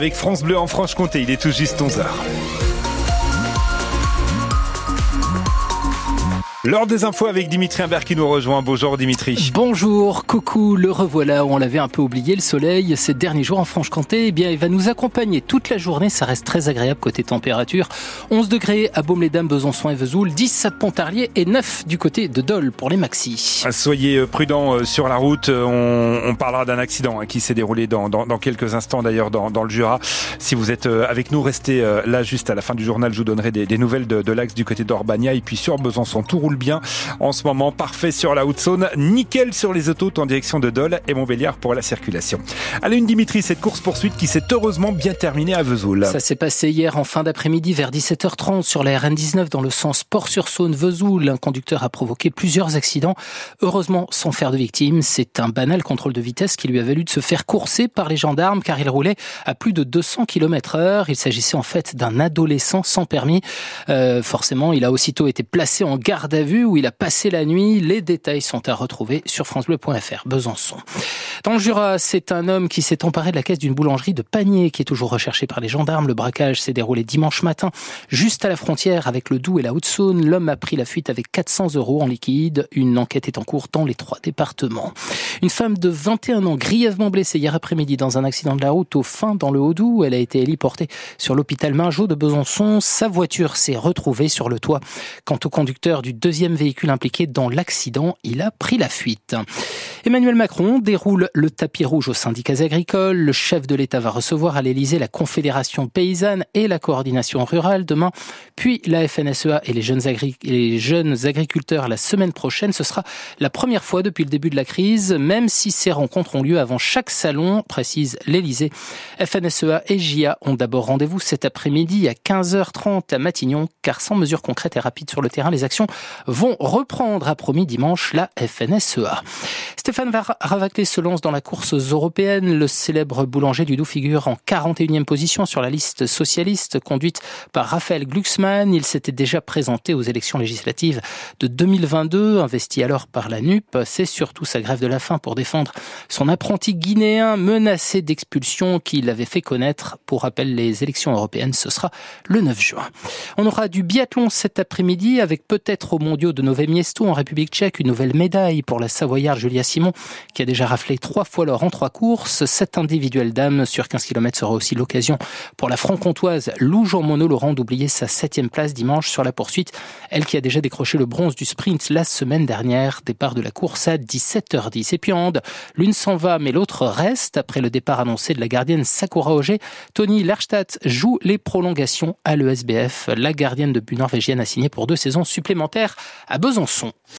Avec France Bleu en Franche-Comté, il est tout juste 11h. L'heure des infos avec Dimitri Imbert qui nous rejoint. Bonjour Dimitri. Bonjour, coucou, le revoilà. On l'avait un peu oublié, le soleil, ces derniers jours en Franche-Comté, eh bien, il va nous accompagner toute la journée. Ça reste très agréable côté température. 11 degrés à Baume-les-Dames, Besançon et Vesoul, 10 à Pontarlier et 9 du côté de Dole pour les maxis. Soyez euh, prudents euh, sur la route. On, on parlera d'un accident hein, qui s'est déroulé dans, dans, dans, quelques instants d'ailleurs dans, dans, le Jura. Si vous êtes euh, avec nous, restez là juste à la fin du journal. Je vous donnerai des, des nouvelles de, de l'axe du côté d'Orbania et puis sur Besançon. Tout roule bien en ce moment. Parfait sur la Haute-Saône, nickel sur les autos en direction de Dole et Montbéliard pour la circulation. Allez, une Dimitri, cette course-poursuite qui s'est heureusement bien terminée à Vesoul. Ça s'est passé hier en fin d'après-midi vers 17h30 sur la RN19 dans le sens Port-sur-Saône-Vesoul. Un conducteur a provoqué plusieurs accidents, heureusement sans faire de victimes. C'est un banal contrôle de vitesse qui lui a valu de se faire courser par les gendarmes car il roulait à plus de 200 km heure. Il s'agissait en fait d'un adolescent sans permis. Euh, forcément, il a aussitôt été placé en garde à vue où il a passé la nuit. Les détails sont à retrouver sur francebleu.fr. Besançon. Dans le Jura, c'est un homme qui s'est emparé de la caisse d'une boulangerie de Panier qui est toujours recherché par les gendarmes. Le braquage s'est déroulé dimanche matin, juste à la frontière avec le Doubs et la Haute-Saône. L'homme a pris la fuite avec 400 euros en liquide. Une enquête est en cours dans les trois départements. Une femme de 21 ans grièvement blessée hier après-midi dans un accident de la route au fin dans le Haut-Doubs. Elle a été héliportée sur l'hôpital Mingeot de Besançon. Sa voiture s'est retrouvée sur le toit. Quant au conducteur du deuxième véhicule impliqué dans l'accident, il a pris la fuite. Emmanuel Macron déroule le tapis rouge aux syndicats agricoles. Le chef de l'État va recevoir à l'Élysée la Confédération paysanne et la coordination rurale demain, puis la FNSEA et les jeunes, agriculteurs la semaine prochaine. Ce sera la première fois depuis le début de la crise, même si ces rencontres ont lieu avant chaque salon, précise l'Élysée. FNSEA et JA ont d'abord rendez-vous cet après-midi à 15h30 à Matignon, car sans mesures concrètes et rapides sur le terrain, les actions vont reprendre, a promis dimanche la FNSEA. Stéphane Ravaclé se lance dans la course européenne. Le célèbre boulanger du Doubs figure en 41e position sur la liste socialiste conduite par Raphaël Glucksmann. Il s'était déjà présenté aux élections législatives de 2022, investi alors par la NUP. C'est surtout sa grève de la faim pour défendre son apprenti guinéen menacé d'expulsion qui l'avait fait connaître. Pour rappel, les élections européennes, ce sera le 9 juin. On aura du biathlon cet après-midi avec peut-être au mondiaux de Nové Miesto en République tchèque une nouvelle médaille pour la Savoyarde Julia Simon qui a déjà raflé trois fois l'or en trois courses. Cette individuelle dame sur 15 km sera aussi l'occasion pour la franc-comtoise Lou Jean Monod Laurent d'oublier sa septième place dimanche sur la poursuite. Elle qui a déjà décroché le bronze du sprint la semaine dernière. Départ de la course à 17h10. Et puis en l'une s'en va mais l'autre reste. Après le départ annoncé de la gardienne Sakura Auger, Tony Lerstadt joue les prolongations à l'ESBF. La gardienne de but norvégienne a signé pour deux saisons supplémentaires à Besançon.